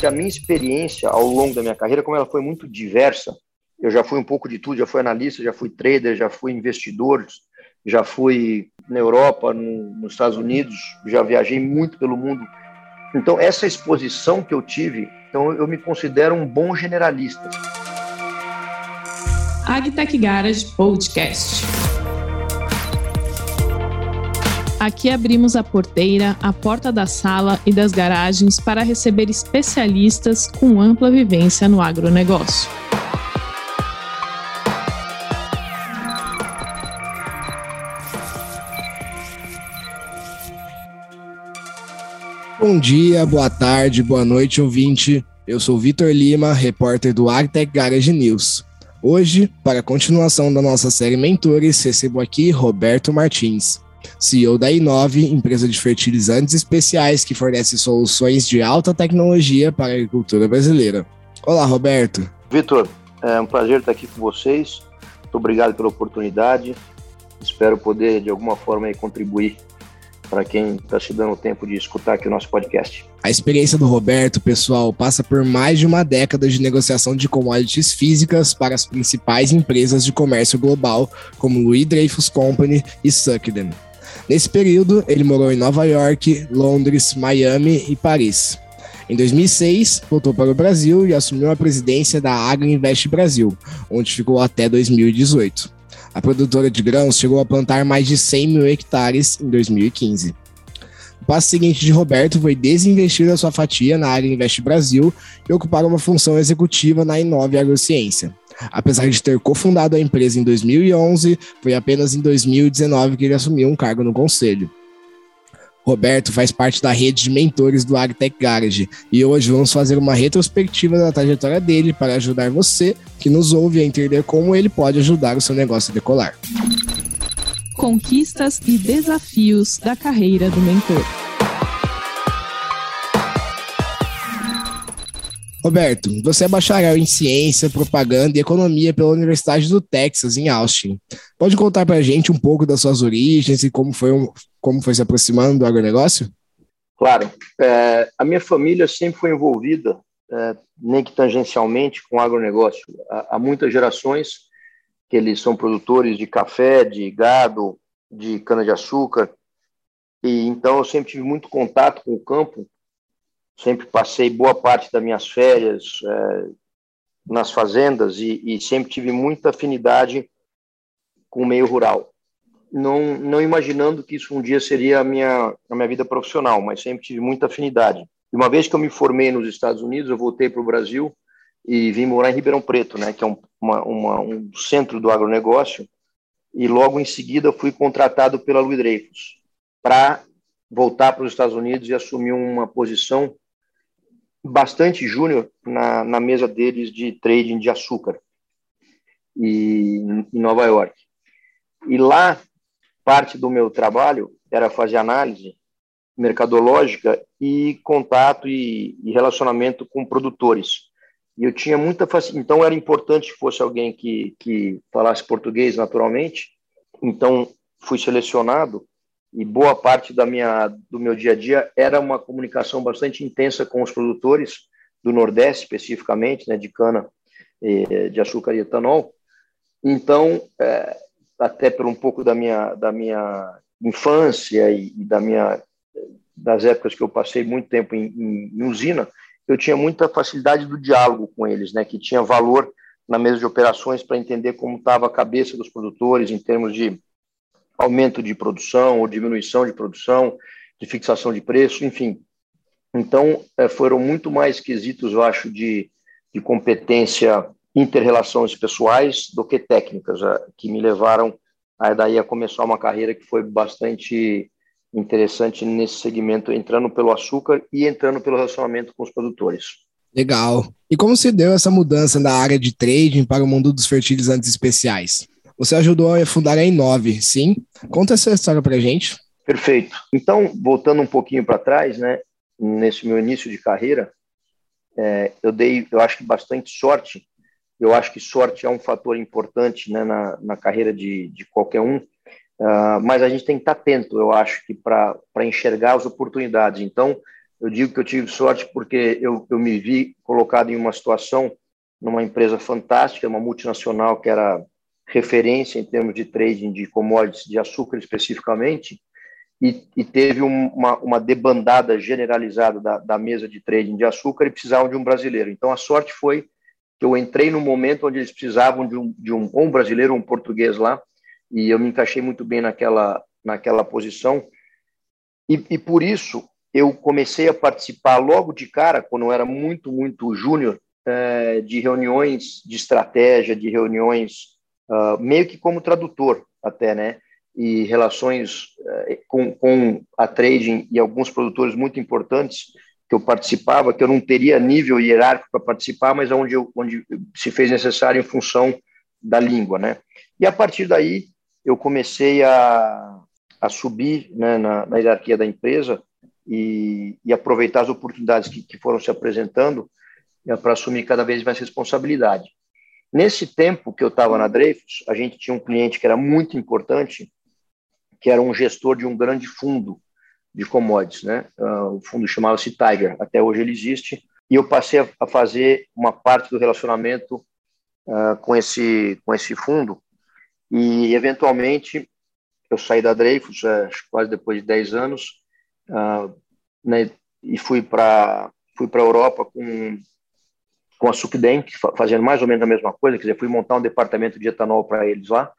que a minha experiência ao longo da minha carreira, como ela foi muito diversa, eu já fui um pouco de tudo, já fui analista, já fui trader, já fui investidor, já fui na Europa, no, nos Estados Unidos, já viajei muito pelo mundo. Então, essa exposição que eu tive, então eu me considero um bom generalista. Agtech Garage Podcast. Aqui abrimos a porteira, a porta da sala e das garagens para receber especialistas com ampla vivência no agronegócio. Bom dia, boa tarde, boa noite, ouvinte. Eu sou Vitor Lima, repórter do Agtech Garage News. Hoje, para a continuação da nossa série Mentores, recebo aqui Roberto Martins. CEO da Inove, empresa de fertilizantes especiais que fornece soluções de alta tecnologia para a agricultura brasileira. Olá, Roberto. Vitor, é um prazer estar aqui com vocês. Muito obrigado pela oportunidade. Espero poder, de alguma forma, contribuir para quem está se dando o tempo de escutar aqui o nosso podcast. A experiência do Roberto, pessoal, passa por mais de uma década de negociação de commodities físicas para as principais empresas de comércio global, como Louis Dreyfus Company e Suckden. Nesse período, ele morou em Nova York, Londres, Miami e Paris. Em 2006, voltou para o Brasil e assumiu a presidência da Agroinvest Brasil, onde ficou até 2018. A produtora de grãos chegou a plantar mais de 100 mil hectares em 2015. O passo seguinte de Roberto foi desinvestir a sua fatia na Agroinvest Brasil e ocupar uma função executiva na Inove Agrociência. Apesar de ter cofundado a empresa em 2011, foi apenas em 2019 que ele assumiu um cargo no conselho. Roberto faz parte da rede de mentores do AgTech Garage e hoje vamos fazer uma retrospectiva da trajetória dele para ajudar você que nos ouve a entender como ele pode ajudar o seu negócio a decolar. Conquistas e desafios da carreira do mentor. Roberto, você é bacharel em Ciência, Propaganda e Economia pela Universidade do Texas, em Austin. Pode contar para a gente um pouco das suas origens e como foi, um, como foi se aproximando do agronegócio? Claro. É, a minha família sempre foi envolvida, é, nem que tangencialmente, com agronegócio. Há, há muitas gerações que eles são produtores de café, de gado, de cana-de-açúcar, e então eu sempre tive muito contato com o campo sempre passei boa parte das minhas férias é, nas fazendas e, e, sempre tive muita afinidade com o meio rural. Não, não imaginando que isso um dia seria a minha, a minha vida profissional, mas sempre tive muita afinidade. E uma vez que eu me formei nos Estados Unidos, eu voltei para o Brasil e vim morar em Ribeirão Preto, né, que é um, uma, uma, um centro do agronegócio, e logo em seguida fui contratado pela Louis Dreyfus para voltar para os Estados Unidos e assumir uma posição bastante júnior na, na mesa deles de trading de açúcar e, em Nova York. E lá, parte do meu trabalho era fazer análise mercadológica e contato e, e relacionamento com produtores. E eu tinha muita facilidade, então era importante que fosse alguém que, que falasse português naturalmente. Então fui selecionado e boa parte da minha do meu dia a dia era uma comunicação bastante intensa com os produtores do Nordeste especificamente, né, de cana, de açúcar e etanol. Então, é, até por um pouco da minha da minha infância e, e, da minha das épocas que eu passei muito tempo em, em, em usina, eu tinha muita facilidade do diálogo com eles, né, que tinha valor na mesa de operações para entender como estava a cabeça dos produtores em termos de aumento de produção ou diminuição de produção, de fixação de preço, enfim. Então, é, foram muito mais quesitos, eu acho, de, de competência inter-relações pessoais do que técnicas, é, que me levaram a, daí a começar uma carreira que foi bastante interessante nesse segmento, entrando pelo açúcar e entrando pelo relacionamento com os produtores. Legal. E como se deu essa mudança da área de trading para o mundo dos fertilizantes especiais? Você ajudou a fundar a Inove, sim? Conta essa história para gente. Perfeito. Então, voltando um pouquinho para trás, né, nesse meu início de carreira, é, eu dei, eu acho que bastante sorte. Eu acho que sorte é um fator importante né, na, na carreira de, de qualquer um, uh, mas a gente tem que estar atento, eu acho que para enxergar as oportunidades. Então, Eu digo que eu tive sorte porque eu, eu me vi colocado em uma situação numa empresa fantástica, uma multinacional que era referência em termos de trading de commodities de açúcar especificamente, e, e teve um, uma, uma debandada generalizada da, da mesa de trading de açúcar e precisavam de um brasileiro. Então a sorte foi que eu entrei no momento onde eles precisavam de um, de um, um brasileiro, um português lá, e eu me encaixei muito bem naquela, naquela posição. E, e por isso eu comecei a participar logo de cara, quando eu era muito, muito júnior, é, de reuniões de estratégia, de reuniões uh, meio que como tradutor até, né? E relações uh, com, com a trading e alguns produtores muito importantes que eu participava, que eu não teria nível hierárquico para participar, mas onde, eu, onde se fez necessário em função da língua, né? E a partir daí eu comecei a, a subir né, na, na hierarquia da empresa e, e aproveitar as oportunidades que, que foram se apresentando né, para assumir cada vez mais responsabilidade. Nesse tempo que eu estava na Dreyfus, a gente tinha um cliente que era muito importante, que era um gestor de um grande fundo de commodities, né? Uh, o fundo chamava-se Tiger, até hoje ele existe, e eu passei a, fazer uma parte do relacionamento uh, com esse com esse fundo, e eventualmente eu saí da Dreyfus, uh, quase depois de 10 anos, né, e fui para fui para a Europa com com a Sucden, fazendo mais ou menos a mesma coisa, quer dizer, fui montar um departamento de etanol para eles lá,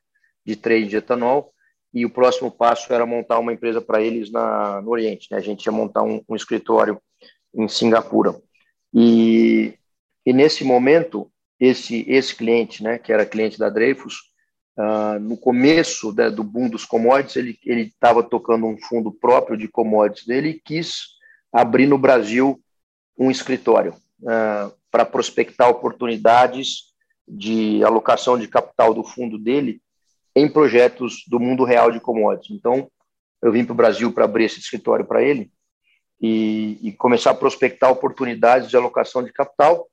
de trade de etanol, e o próximo passo era montar uma empresa para eles na, no Oriente, né? A gente ia montar um, um escritório em Singapura. E, e nesse momento, esse, esse cliente, né, que era cliente da Dreyfus, uh, no começo né, do boom dos commodities, ele estava tocando um fundo próprio de commodities dele e quis abrir no Brasil um escritório. Uh, para prospectar oportunidades de alocação de capital do fundo dele em projetos do mundo real de commodities. Então, eu vim para o Brasil para abrir esse escritório para ele e, e, começar a prospectar oportunidades de alocação de capital,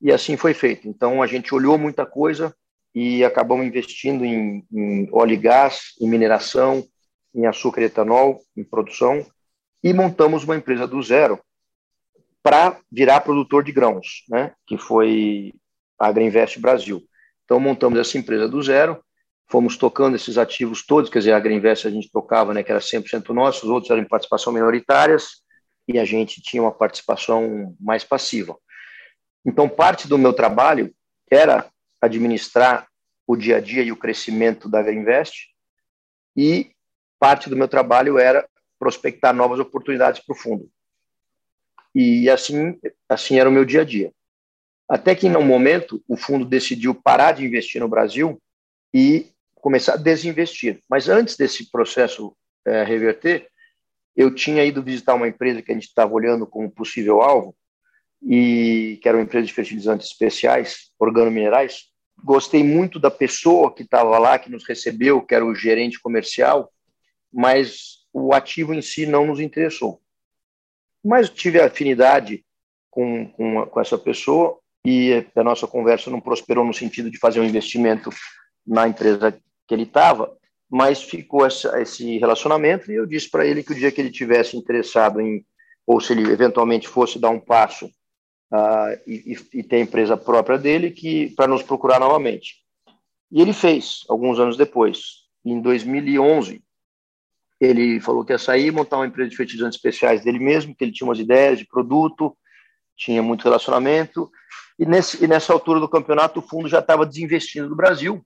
e assim foi feito. Então, a gente olhou muita coisa e acabamos investindo em, em óleo e gás, em mineração, em açúcar e etanol, em produção, e montamos uma empresa do zero para virar produtor de grãos, né? que foi a Agriinvest Brasil. Então, montamos essa empresa do zero, fomos tocando esses ativos todos, quer dizer, a Agriinvest a gente tocava, né, que era 100% nosso, os outros eram em participação minoritárias, e a gente tinha uma participação mais passiva. Então, parte do meu trabalho era administrar o dia a dia e o crescimento da Agriinvest, e parte do meu trabalho era prospectar novas oportunidades para o fundo. E assim, assim era o meu dia a dia. Até que, em um momento, o fundo decidiu parar de investir no Brasil e começar a desinvestir. Mas antes desse processo é, reverter, eu tinha ido visitar uma empresa que a gente estava olhando como possível alvo, e que era uma empresa de fertilizantes especiais, organominerais. Gostei muito da pessoa que estava lá, que nos recebeu, que era o gerente comercial, mas o ativo em si não nos interessou mas tive afinidade com, com, com essa pessoa e a nossa conversa não prosperou no sentido de fazer um investimento na empresa que ele estava, mas ficou essa, esse relacionamento e eu disse para ele que o dia que ele tivesse interessado em, ou se ele eventualmente fosse dar um passo uh, e, e, ter a empresa própria dele, que para nos procurar novamente. E ele fez, alguns anos depois, em 2011, ele falou que ia sair, montar uma empresa de fertilizantes especiais dele mesmo, que ele tinha umas ideias de produto, tinha muito relacionamento. E, nesse, e nessa altura do campeonato, o fundo já estava desinvestindo do Brasil.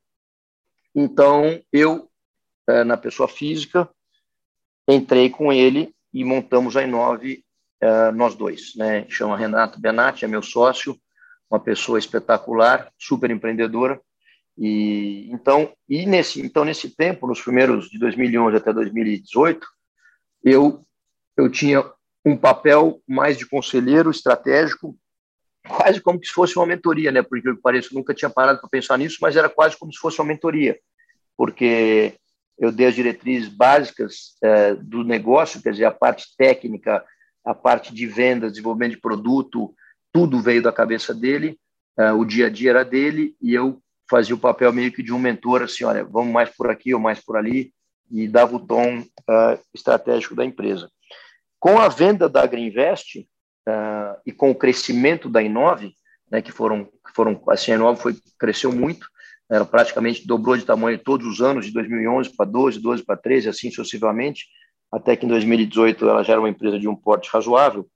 Então, eu, é, na pessoa física, entrei com ele e montamos a Inove, é, nós dois. Né? Chama Renato Benatti, é meu sócio, uma pessoa espetacular, super empreendedora. E então, e nesse, então nesse tempo, nos primeiros de 2011 até 2018, eu eu tinha um papel mais de conselheiro estratégico, quase como se fosse uma mentoria, né? Porque eu pareço nunca tinha parado para pensar nisso, mas era quase como se fosse uma mentoria, porque eu dei as diretrizes básicas é, do negócio, quer dizer, a parte técnica, a parte de venda, desenvolvimento de produto, tudo veio da cabeça dele, é, o dia a dia era dele e eu fazia o papel meio que de um mentor, assim, olha, vamos mais por aqui ou mais por ali, e dava o tom uh, estratégico da empresa. com a venda da Greenvest uh, e com o crescimento da Inove, né, que foram, foram assim, a Inove foi, cresceu muito, ela praticamente dobrou de tamanho todos os anos, de 2011 para 12, 12 para 13, assim sucessivamente, até que em 2018 ela já era uma empresa de um porte razoável,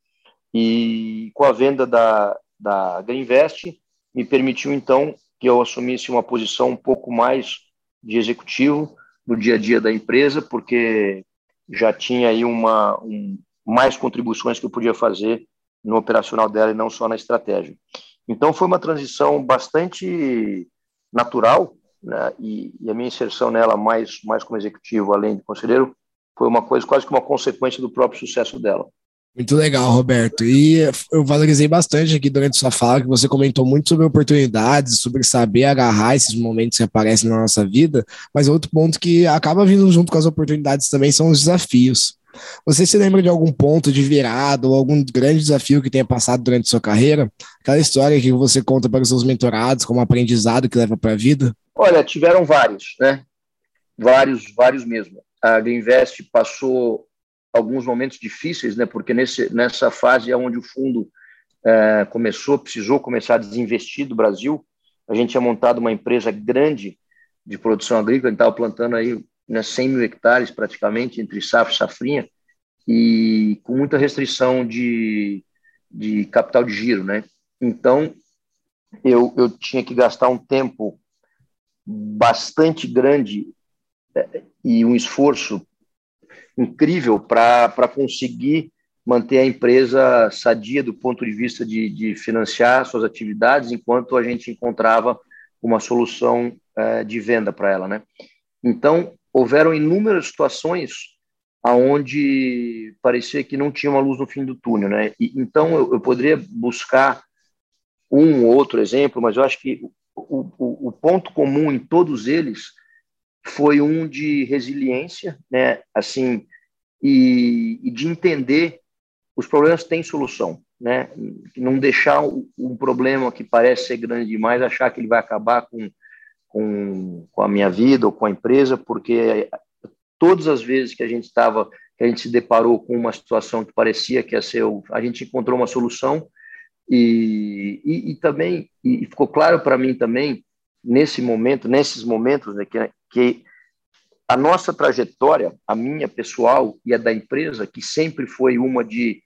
e com a venda da, da Greenvest, me permitiu então que eu assumisse uma posição um pouco mais de executivo no dia a dia da empresa, porque já tinha aí uma um, mais contribuições que eu podia fazer no operacional dela e não só na estratégia. Então foi uma transição bastante natural, né? e, e, a minha inserção nela mais mais como executivo, além de conselheiro, foi uma coisa quase que uma consequência do próprio sucesso dela. Muito legal, Roberto. E eu valorizei bastante aqui durante sua fala que você comentou muito sobre oportunidades, sobre saber agarrar esses momentos que aparecem na nossa vida, mas outro ponto que acaba vindo junto com as oportunidades também são os desafios. Você se lembra de algum ponto de virada ou algum grande desafio que tenha passado durante sua carreira? Aquela história que você conta para os seus mentorados como aprendizado que leva para a vida? Olha, tiveram vários, né? Vários, vários mesmo. A Greenvest passou alguns momentos difíceis, né? Porque nesse, nessa fase é onde o fundo é, começou, precisou começar a desinvestir do Brasil. A gente tinha montado uma empresa grande de produção agrícola, a gente estava plantando aí né, 100 mil hectares praticamente entre safra e safrinha e com muita restrição de, de capital de giro, né? Então eu, eu tinha que gastar um tempo bastante grande é, e um esforço incrível para conseguir manter a empresa sadia do ponto de vista de, de financiar suas atividades, enquanto a gente encontrava uma solução é, de venda para ela, né? Então, houveram inúmeras situações aonde parecia que não tinha uma luz no fim do túnel, né? E, então, eu, eu, poderia buscar um ou outro exemplo, mas eu acho que o, o, o ponto comum em todos eles foi um de resiliência, né? Assim, e, e de entender os problemas têm solução, né? Não deixar um problema que parece ser grande demais, achar que ele vai acabar com, com, com a minha vida ou com a empresa, porque todas as vezes que a gente estava, que a gente se deparou com uma situação que parecia que ia ser, a gente encontrou uma solução e, e, e também e ficou claro para mim também nesse momento, nesses momentos, né, que, que a nossa trajetória, a minha pessoal e a da empresa, que sempre foi uma de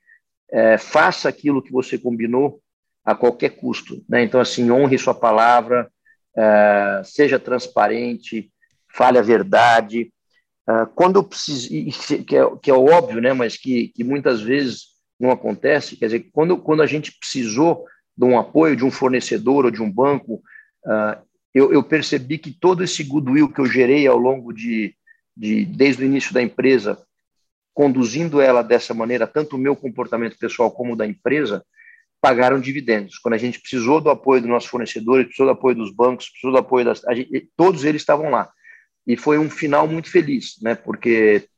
é, faça aquilo que você combinou a qualquer custo. Né? Então, assim, honre sua palavra, é, seja transparente, fale a verdade. É, quando eu preciso, que é, que é óbvio, né? mas que, que muitas vezes não acontece, quer dizer, quando, quando a gente precisou de um apoio de um fornecedor ou de um banco, uh, eu, eu, percebi que todo esse goodwill que eu gerei ao longo de, de, desde o início da empresa, conduzindo ela dessa maneira, tanto o meu comportamento pessoal como o da empresa, pagaram dividendos. Quando a gente precisou do apoio dos nossos fornecedores, precisou do apoio dos bancos, precisou do apoio das. Gente, todos eles estavam lá. E foi um final muito feliz, né? porque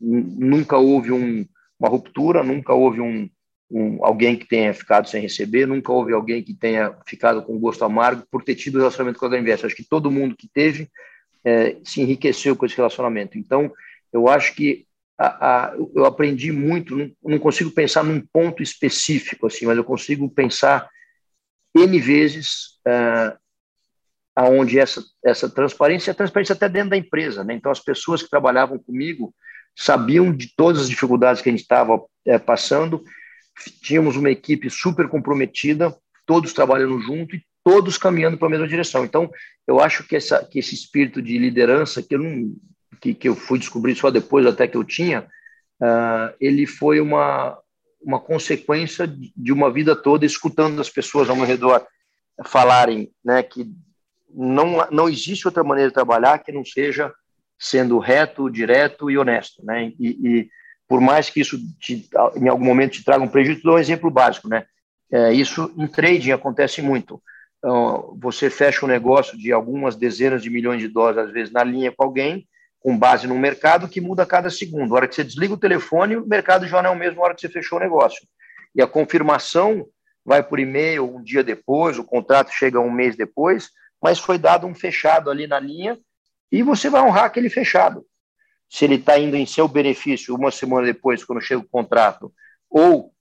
nunca houve um, uma ruptura, nunca houve um, um, alguém que tenha ficado sem receber, nunca houve alguém que tenha ficado com gosto amargo por ter tido relacionamento com a Granvest. Acho que todo mundo que teve é, se enriqueceu com esse relacionamento. Então, eu acho que a, a, eu aprendi muito, não, não, consigo pensar num ponto específico, assim, mas eu consigo pensar N vezes é, aonde essa, essa transparência, a transparência até dentro da empresa. Né? Então, as pessoas que trabalhavam comigo sabiam de todas as dificuldades que a gente estava é, passando tínhamos uma equipe super comprometida, todos trabalhando junto e todos caminhando para a mesma direção. Então, eu acho que, essa, que esse espírito de liderança, que eu, não, que, que eu fui descobrir só depois até que eu tinha, uh, ele foi uma, uma consequência de uma vida toda escutando as pessoas ao meu redor falarem né, que não, não existe outra maneira de trabalhar que não seja sendo reto, direto e honesto. Né? E, e por mais que isso te, em algum momento te traga um prejuízo, dou um exemplo básico, né? É, isso em trading acontece muito. Então, você fecha um negócio de algumas dezenas de milhões de dólares, às vezes, na linha com alguém, com base no mercado que muda a cada segundo. A hora que você desliga o telefone, o mercado já não é o mesmo na hora que você fechou o negócio. E a confirmação vai por e-mail um dia depois, o contrato chega um mês depois, mas foi dado um fechado ali na linha e você vai honrar aquele fechado. Se ele está indo em seu benefício uma semana depois, quando chega o contrato, ou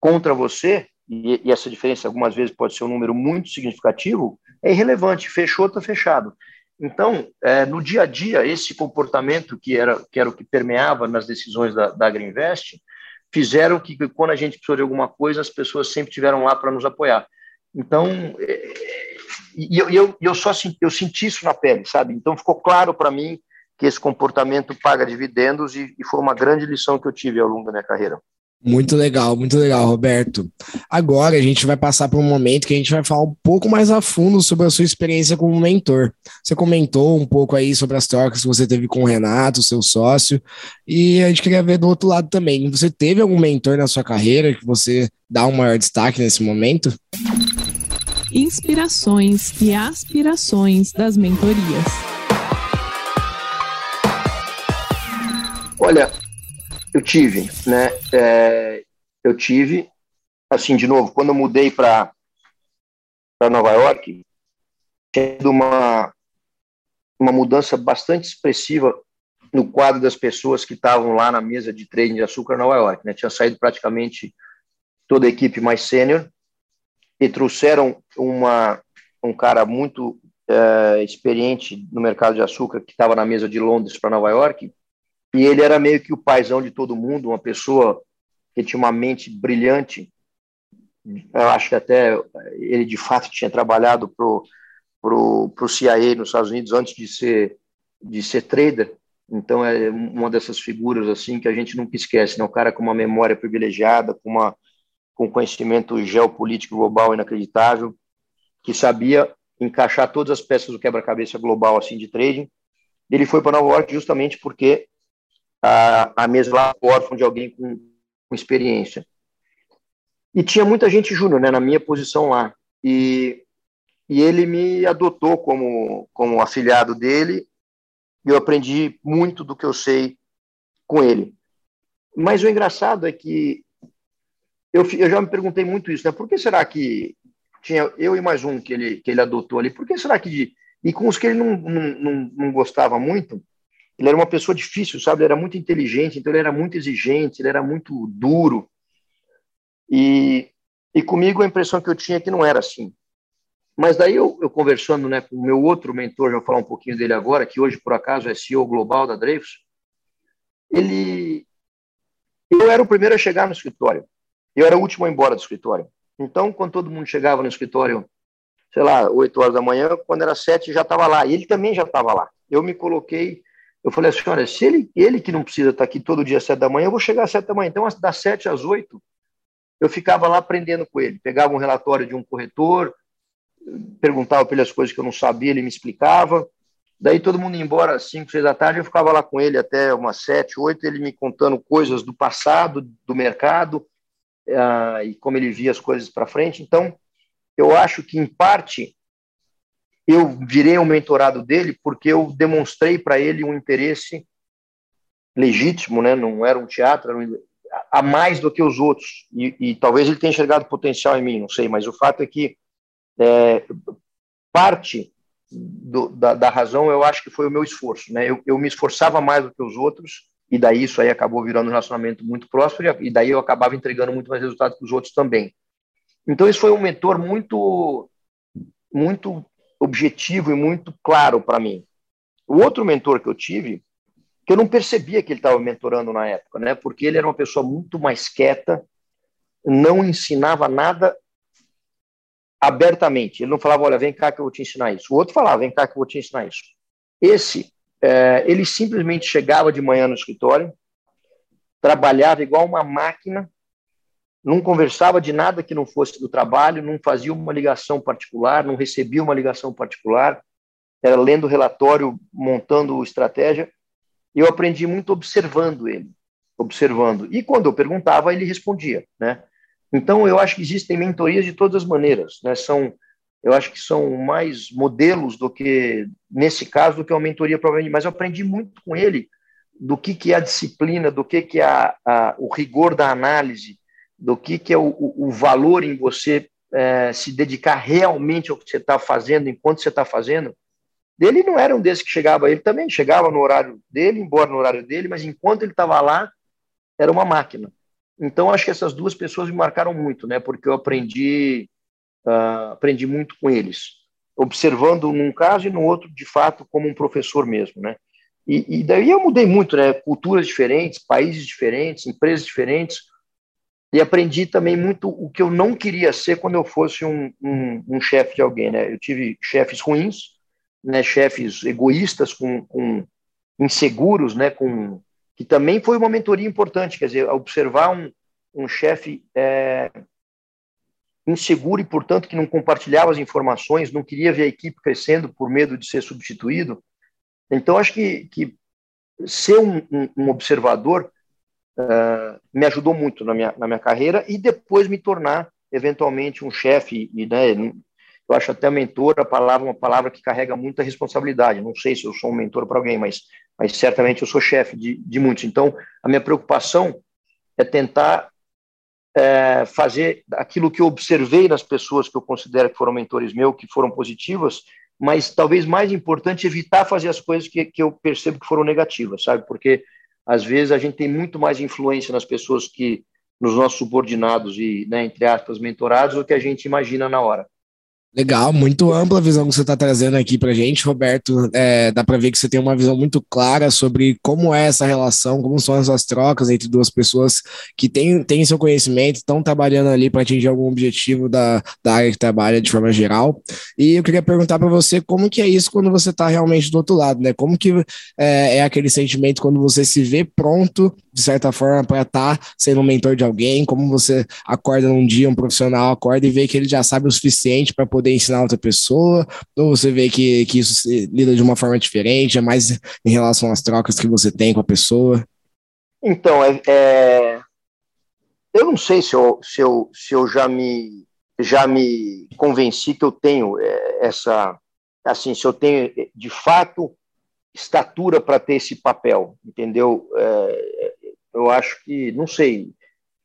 contra você, e, e essa diferença algumas vezes pode ser um número muito significativo, é irrelevante. Fechou, está fechado. Então, é, no dia a dia, esse comportamento que era, que era o que permeava nas decisões da, da Agriinvest, fizeram que, quando a gente precisou de alguma coisa, as pessoas sempre tiveram lá para nos apoiar. Então, é, e eu, eu, eu só senti, eu senti isso na pele, sabe? Então, ficou claro para mim que esse comportamento paga dividendos e, e foi uma grande lição que eu tive ao longo da minha carreira. Muito legal, muito legal, Roberto. Agora a gente vai passar por um momento que a gente vai falar um pouco mais a fundo sobre a sua experiência como mentor. Você comentou um pouco aí sobre as trocas que você teve com o Renato, seu sócio, e a gente queria ver do outro lado também. Você teve algum mentor na sua carreira que você dá um maior destaque nesse momento? Inspirações e aspirações das mentorias. Olha, eu tive, né? É, eu tive, assim, de novo, quando eu mudei para Nova York, tendo uma, uma mudança bastante expressiva no quadro das pessoas que estavam lá na mesa de trading de açúcar Nova York. Né? Tinha saído praticamente toda a equipe mais sênior e trouxeram uma, um cara muito é, experiente no mercado de açúcar que estava na mesa de Londres para Nova York e ele era meio que o paizão de todo mundo, uma pessoa que tinha uma mente brilhante. Eu acho que até ele, de fato, tinha trabalhado para o pro, pro CIA nos Estados Unidos antes de ser, de ser trader. Então, é uma dessas figuras assim que a gente nunca esquece. Né? Um cara com uma memória privilegiada, com, uma, com conhecimento geopolítico global inacreditável, que sabia encaixar todas as peças do quebra-cabeça global assim de trading. Ele foi para Nova York justamente porque a, a mesa lá órfão de alguém com, com experiência. E tinha muita gente júnior, né, na minha posição lá. E, e ele me adotou como, como afiliado dele, e eu aprendi muito do que eu sei com ele. Mas o engraçado é que eu, eu já me perguntei muito isso, né? Por que será que tinha eu e mais um que ele, que ele adotou ali? Por que será que. E com os que ele não, não, não, não gostava muito, ele era uma pessoa difícil, sabe? Ele era muito inteligente, então ele era muito exigente, ele era muito duro. E, e comigo a impressão que eu tinha é que não era assim. Mas daí eu, eu conversando né, com o meu outro mentor, já vou falar um pouquinho dele agora, que hoje por acaso é CEO global da Dreyfus, ele eu era o primeiro a chegar no escritório. Eu era o último a ir embora do escritório. Então, quando todo mundo chegava no escritório, sei lá, 8 horas da manhã, quando era 7 já estava lá. E ele também já estava lá. Eu me coloquei eu falei assim, olha, se ele, ele que não precisa estar aqui todo dia às sete da manhã, eu vou chegar às sete da manhã. Então, das sete às oito, eu ficava lá aprendendo com ele. Pegava um relatório de um corretor, perguntava para ele as coisas que eu não sabia, ele me explicava. Daí todo mundo ia embora às cinco, seis da tarde, eu ficava lá com ele até umas sete, oito, ele me contando coisas do passado, do mercado, uh, e como ele via as coisas para frente. Então, eu acho que, em parte, eu virei um mentorado dele porque eu demonstrei para ele um interesse legítimo, né? não era um teatro, era um, a mais do que os outros. E, e, talvez ele tenha enxergado potencial em mim, não sei, mas o fato é que é, parte do, da, da, razão eu acho que foi o meu esforço. Né? Eu, eu, me esforçava mais do que os outros, e daí isso aí acabou virando um relacionamento muito próximo, e daí eu acabava entregando muito mais resultado que os outros também. Então, isso foi um mentor muito muito objetivo e muito claro para mim. O outro mentor que eu tive, que eu não percebia que ele estava mentorando na época, né? Porque ele era uma pessoa muito mais quieta, não ensinava nada abertamente. Ele não falava, olha, vem cá que eu vou te ensinar isso. O outro falava, vem cá que eu vou te ensinar isso. Esse, é, ele simplesmente chegava de manhã no escritório, trabalhava igual uma máquina, não conversava de nada que não fosse do trabalho, não fazia uma ligação particular, não recebia uma ligação particular, era lendo relatório, montando estratégia. Eu aprendi muito observando ele, observando. E quando eu perguntava, ele respondia, né? Então, eu acho que existem mentorias de todas as maneiras, né? São, eu acho que são mais modelos do que, nesse caso, do que uma mentoria provavelmente, mas eu aprendi muito com ele do que, que é a disciplina, do que, que é a, a, o rigor da análise, do que, que é o, o valor em você é, se dedicar realmente ao que você está fazendo, enquanto você está fazendo. Ele não era um desses que chegava, ele também chegava no horário dele, embora no horário dele, mas enquanto ele estava lá, era uma máquina. Então, acho que essas duas pessoas me marcaram muito, né? Porque eu aprendi, uh, aprendi muito com eles, observando num caso e no outro, de fato, como um professor mesmo, né? E, e daí eu mudei muito, né? Culturas diferentes, países diferentes, empresas diferentes, e aprendi também muito o que eu não queria ser quando eu fosse um, um, um chefe de alguém, né? Eu tive chefes ruins, né, chefes egoístas, com, com inseguros, né, com que também foi uma mentoria importante, quer dizer, observar um, um chefe é, inseguro e, portanto, que não compartilhava as informações, não queria ver a equipe crescendo por medo de ser substituído. Então, acho que, que ser um, um, observador me ajudou muito na minha, na minha carreira e depois me tornar, eventualmente, um chefe, e né, eu acho até mentor a palavra uma palavra que carrega muita responsabilidade. Não sei se eu sou um mentor para alguém, mas, mas certamente eu sou chefe de, de muitos. Então, a minha preocupação é tentar é, fazer aquilo que eu observei nas pessoas que eu considero que foram mentores meus, que foram positivas, mas talvez mais importante evitar fazer as coisas que, que eu percebo que foram negativas, sabe? Porque às vezes a gente tem muito mais influência nas pessoas que nos nossos subordinados e, né, entre aspas, mentorados, do que a gente imagina na hora. Legal, muito ampla a visão que você está trazendo aqui para gente, Roberto. É, dá para ver que você tem uma visão muito clara sobre como é essa relação, como são essas trocas entre duas pessoas que têm, têm seu conhecimento, estão trabalhando ali para atingir algum objetivo da, da área que trabalha de forma geral. E eu queria perguntar para você como que é isso quando você está realmente do outro lado, né? Como que é, é aquele sentimento quando você se vê pronto de certa forma, para estar tá sendo um mentor de alguém, como você acorda num dia, um profissional acorda e vê que ele já sabe o suficiente para poder ensinar outra pessoa, ou você vê que, que isso lida de uma forma diferente, é mais em relação às trocas que você tem com a pessoa? Então, é, é... eu não sei se eu, se eu, se eu já me já me convenci que eu tenho é, essa assim se eu tenho de fato estatura para ter esse papel entendeu é, eu acho que, não sei,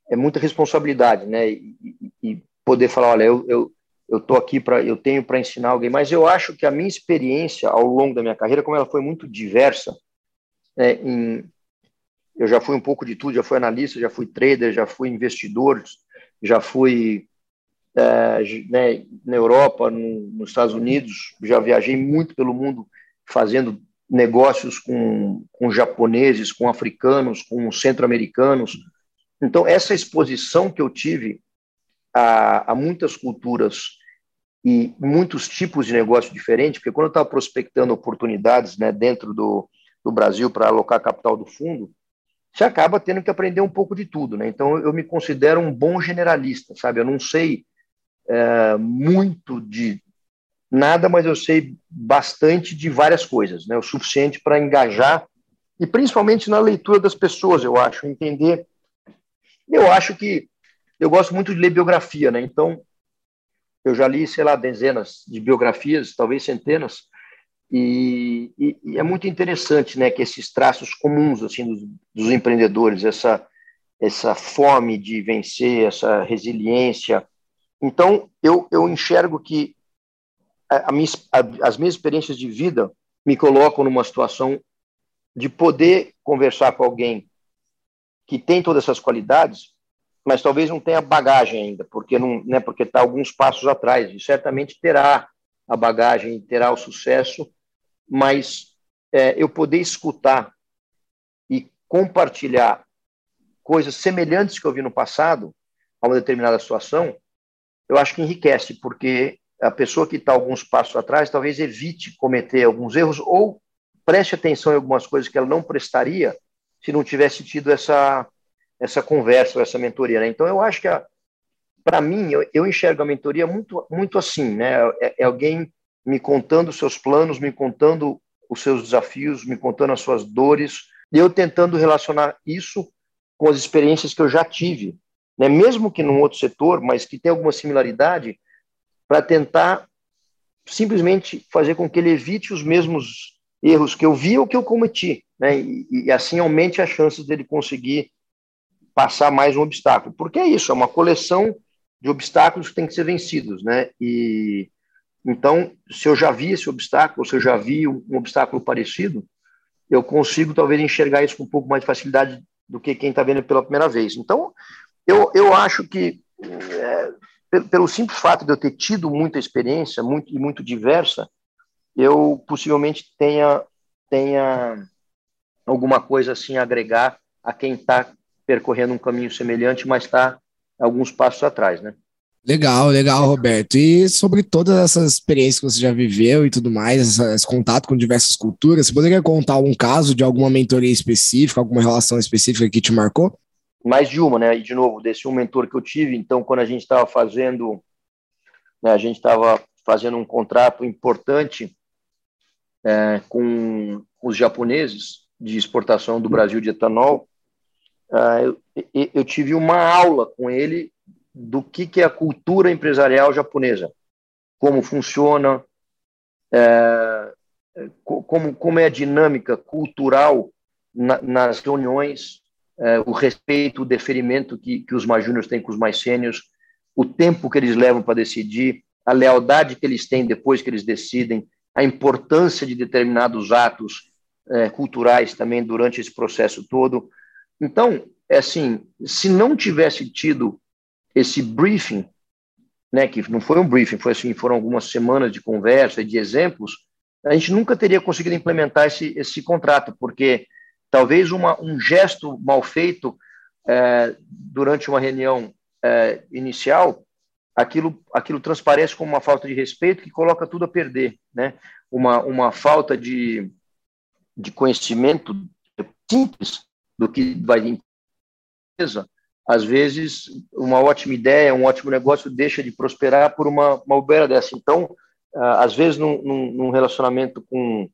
é muita responsabilidade, né? E, e poder falar, olha, eu, eu, eu tô aqui para, eu tenho para ensinar alguém, mas eu acho que a minha experiência ao longo da minha carreira, como ela foi muito diversa, né, em, eu já fui um pouco de tudo, já fui analista, já fui trader, já fui investidor, já fui é, né, na Europa, no, nos Estados Unidos, já viajei muito pelo mundo fazendo negócios com, com japoneses, com africanos, com centro-americanos. Então, essa exposição que eu tive a, a muitas culturas e muitos tipos de negócio diferentes, porque quando eu estava prospectando oportunidades né, dentro do, do Brasil para alocar capital do fundo, você acaba tendo que aprender um pouco de tudo. Né? Então, eu me considero um bom generalista, sabe? Eu não sei é, muito de nada, mas eu sei bastante de várias coisas, né? O suficiente para engajar e principalmente na leitura das pessoas, eu acho, entender. Eu acho que eu gosto muito de ler biografia, né? Então, eu já li, sei lá, dezenas de biografias, talvez centenas, e, e, e é muito interessante, né, que esses traços comuns assim dos, dos empreendedores, essa essa fome de vencer, essa resiliência. Então, eu, eu enxergo que a, minha, a, as minhas experiências de vida me colocam numa situação de poder conversar com alguém que tem todas essas qualidades, mas talvez não tenha bagagem ainda, porque não, né, porque está alguns passos atrás. E certamente terá a bagagem, terá o sucesso, mas é, eu poder escutar e compartilhar coisas semelhantes que eu vi no passado a uma determinada situação, eu acho que enriquece, porque a pessoa que está alguns passos atrás talvez evite cometer alguns erros ou preste atenção em algumas coisas que ela não prestaria se não tivesse tido essa essa conversa, essa mentoria. Né? Então, eu acho que, para mim, eu, eu, enxergo a mentoria muito, muito assim, né? É, é alguém me contando seus planos, me contando os seus desafios, me contando as suas dores, e eu tentando relacionar isso com as experiências que eu já tive, né? mesmo que num outro setor, mas que tem alguma similaridade, para tentar simplesmente fazer com que ele evite os mesmos erros que eu vi ou que eu cometi, né? E, e, assim aumente as chances dele conseguir passar mais um obstáculo. Porque é isso, é uma coleção de obstáculos que tem que ser vencidos, né? E, Então, se eu já vi esse obstáculo, se eu já vi um, um obstáculo parecido, eu consigo talvez enxergar isso com um pouco mais de facilidade do que quem está vendo pela primeira vez. Então, eu, eu acho que, é, pelo, simples fato de eu ter tido muita experiência muito, e muito diversa, eu possivelmente tenha, tenha alguma coisa assim a agregar a quem está percorrendo um caminho semelhante, mas está alguns passos atrás, né? Legal, legal, Roberto. E sobre todas essas experiências que você já viveu e tudo mais, esse contato com diversas culturas, você poderia contar um caso de alguma mentoria específica, alguma relação específica que te marcou? Mais de uma, né? E de novo, desse um mentor que eu tive, então, quando a gente estava fazendo, né, a gente estava fazendo um contrato importante é, com os japoneses de exportação do Brasil de etanol, é, eu, eu tive uma aula com ele do que, que é a cultura empresarial japonesa, como funciona, é, como, como é a dinâmica cultural na, nas reuniões, o respeito, o deferimento que, que os mais júniores têm com os mais sênios, o tempo que eles levam para decidir, a lealdade que eles têm depois que eles decidem, a importância de determinados atos é, culturais também durante esse processo todo. Então, é assim, se não tivesse tido esse briefing, né, que não foi um briefing, foi assim, foram algumas semanas de conversa e de exemplos, a gente nunca teria conseguido implementar esse, esse contrato, porque talvez uma, um gesto mal feito é, durante uma reunião é, inicial, aquilo, aquilo transparece como uma falta de respeito que coloca tudo a perder, né? Uma, uma falta de, de conhecimento simples do que vai empresa às vezes, uma ótima ideia, um ótimo negócio deixa de prosperar por uma, uma bobeira dessa. Então, às vezes, num, num relacionamento com,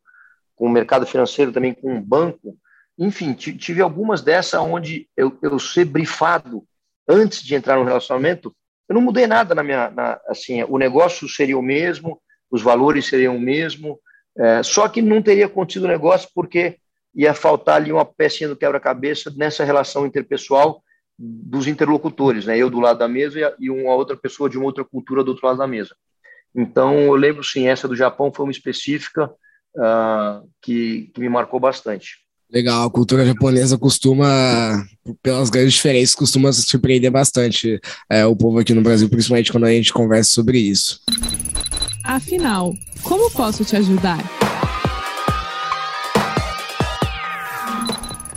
com o mercado financeiro, também com um banco, enfim, tive algumas dessas onde eu, eu ser brifado antes de entrar no relacionamento, eu não mudei nada na minha, na, assim, o negócio seria o mesmo, os valores seriam o mesmo, é, só que não teria acontecido o negócio porque ia faltar ali uma pecinha do quebra-cabeça nessa relação interpessoal dos interlocutores, né? Eu do lado da mesa e uma outra pessoa de uma outra cultura do outro lado da mesa. Então, eu lembro, sim, essa do Japão foi uma específica uh, que, que me marcou bastante. Legal, a cultura japonesa costuma, pelas grandes diferenças, costuma surpreender bastante é, o povo aqui no Brasil, principalmente quando a gente conversa sobre isso. Afinal, como posso te ajudar?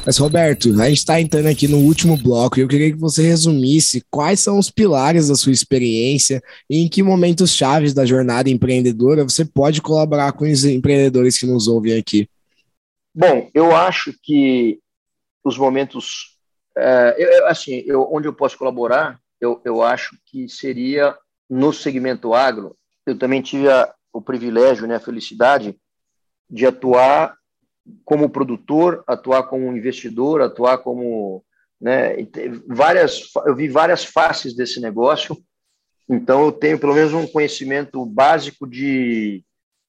Mas, Roberto, a gente está entrando aqui no último bloco e eu queria que você resumisse quais são os pilares da sua experiência e em que momentos chaves da jornada empreendedora você pode colaborar com os empreendedores que nos ouvem aqui. Bom, eu acho que os momentos. É, eu, assim, eu, onde eu posso colaborar, eu, eu acho que seria no segmento agro. Eu também tive a, o privilégio, né, a felicidade de atuar como produtor, atuar como investidor, atuar como, né, várias, eu vi várias faces desse negócio, então eu tenho pelo menos um conhecimento básico de,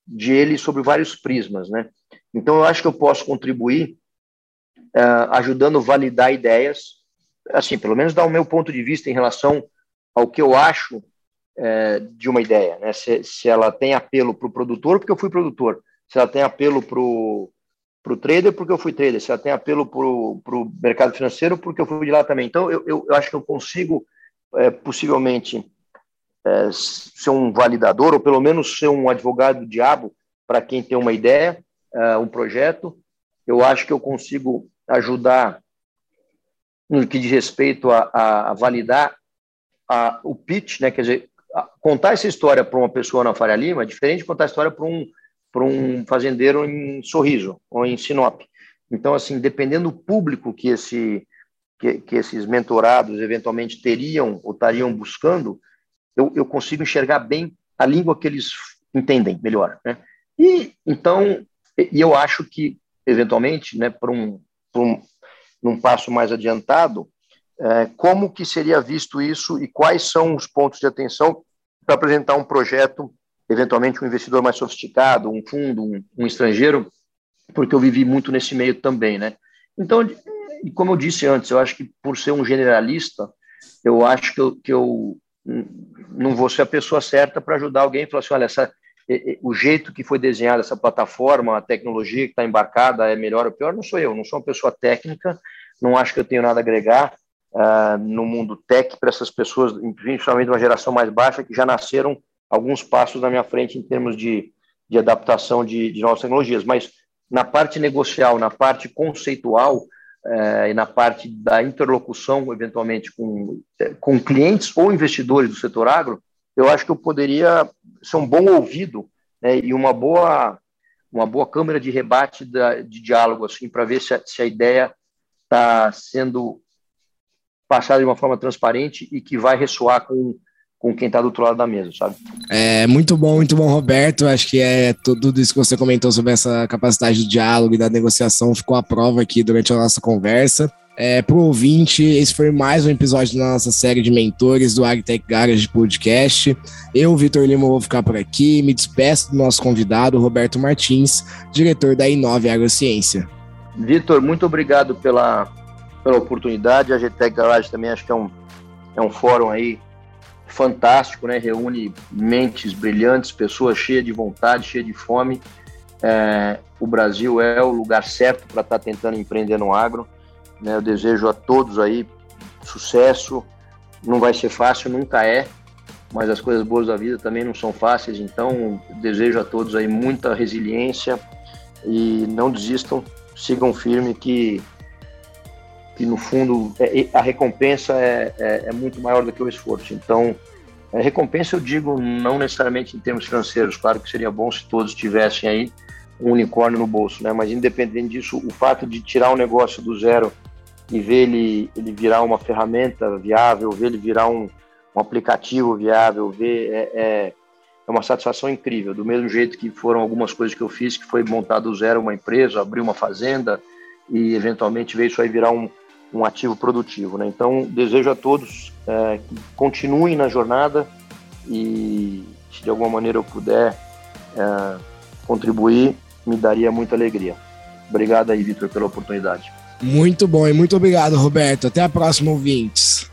de ele sobre vários prismas, né? Então eu acho que eu posso contribuir uh, ajudando a validar ideias, assim, pelo menos dar o meu ponto de vista em relação ao que eu acho uh, de uma ideia, né? Se, se ela tem apelo para o produtor, porque eu fui produtor, se ela tem apelo para o trader porque eu fui trader, se ela tem apelo para o mercado financeiro porque eu fui de lá também. Então, eu, eu, eu acho que eu consigo, é, possivelmente, ser um validador, ou pelo menos ser um advogado diabo para quem tem uma ideia, é, um projeto. Eu acho que eu consigo ajudar no que diz respeito a, a, validar a, o pitch, né? quer dizer, contar essa história para uma pessoa na Faria Lima é diferente de contar a história para um um fazendeiro em Sorriso ou em Sinop. Então, assim, dependendo do público que, esse, que, que esses mentorados eventualmente teriam ou estariam buscando, eu, eu consigo enxergar bem a língua que eles entendem melhor. Né? E então, e eu acho que, eventualmente, né, para um, um, num passo mais adiantado, é, como que seria visto isso e quais são os pontos de atenção para apresentar um projeto eventualmente um investidor mais sofisticado, um fundo, um, um estrangeiro, porque eu vivi muito nesse meio também, né? Então, como eu disse antes, eu acho que por ser um generalista, eu acho que eu, que eu não vou ser a pessoa certa para ajudar alguém e falar assim, olha, essa, o jeito que foi desenhada essa plataforma, a tecnologia que está embarcada é melhor ou pior, não sou eu, não sou uma pessoa técnica, não acho que eu tenho nada a agregar uh, no mundo tech para essas pessoas, principalmente uma geração mais baixa, que já nasceram alguns passos na minha frente em termos de, de adaptação de, de novas tecnologias. Mas na parte negocial, na parte conceitual uh, e na parte da interlocução, eventualmente, com, com clientes ou investidores do setor agro, eu acho que eu poderia ser um bom ouvido né, e uma boa uma boa câmera de rebate da, de diálogo assim para ver se a, se a ideia está sendo passada de uma forma transparente e que vai ressoar com com quem está do outro lado da mesa, sabe? É muito bom, muito bom, Roberto. Acho que é tudo isso que você comentou sobre essa capacidade de diálogo e da negociação ficou à prova aqui durante a nossa conversa. É, pro ouvinte, esse foi mais um episódio da nossa série de mentores do AgTech Garage Podcast. Eu, Vitor Lima, vou ficar por aqui. Me despeço do nosso convidado, Roberto Martins, diretor da Inove Agrociência. Vitor, muito obrigado pela, pela oportunidade. A AgTech Garage também acho que é um, é um fórum aí fantástico, né? Reúne mentes brilhantes, pessoas cheias de vontade, cheias de fome. É, o Brasil é o lugar certo para estar tá tentando empreender no agro. Né? Eu desejo a todos aí sucesso. Não vai ser fácil, nunca é, mas as coisas boas da vida também não são fáceis. Então, desejo a todos aí muita resiliência e não desistam, sigam firme que que no fundo é, a recompensa é, é, é, muito maior do que o esforço. Então, a recompensa eu digo não necessariamente em termos financeiros, claro que seria bom se todos tivessem aí um unicórnio no bolso, né? Mas independente disso, o fato de tirar um negócio do zero e ver ele, ele virar uma ferramenta viável, ver ele virar um, um aplicativo viável, ver é, é, é, uma satisfação incrível. Do mesmo jeito que foram algumas coisas que eu fiz, que foi montar do zero uma empresa, abrir uma fazenda e eventualmente ver isso aí virar um, um ativo produtivo. Né? Então, desejo a todos é, que continuem na jornada e se de alguma maneira eu puder é, contribuir, me daria muita alegria. Obrigado aí, Vitor, pela oportunidade. Muito bom e muito obrigado, Roberto. Até a próxima, ouvintes.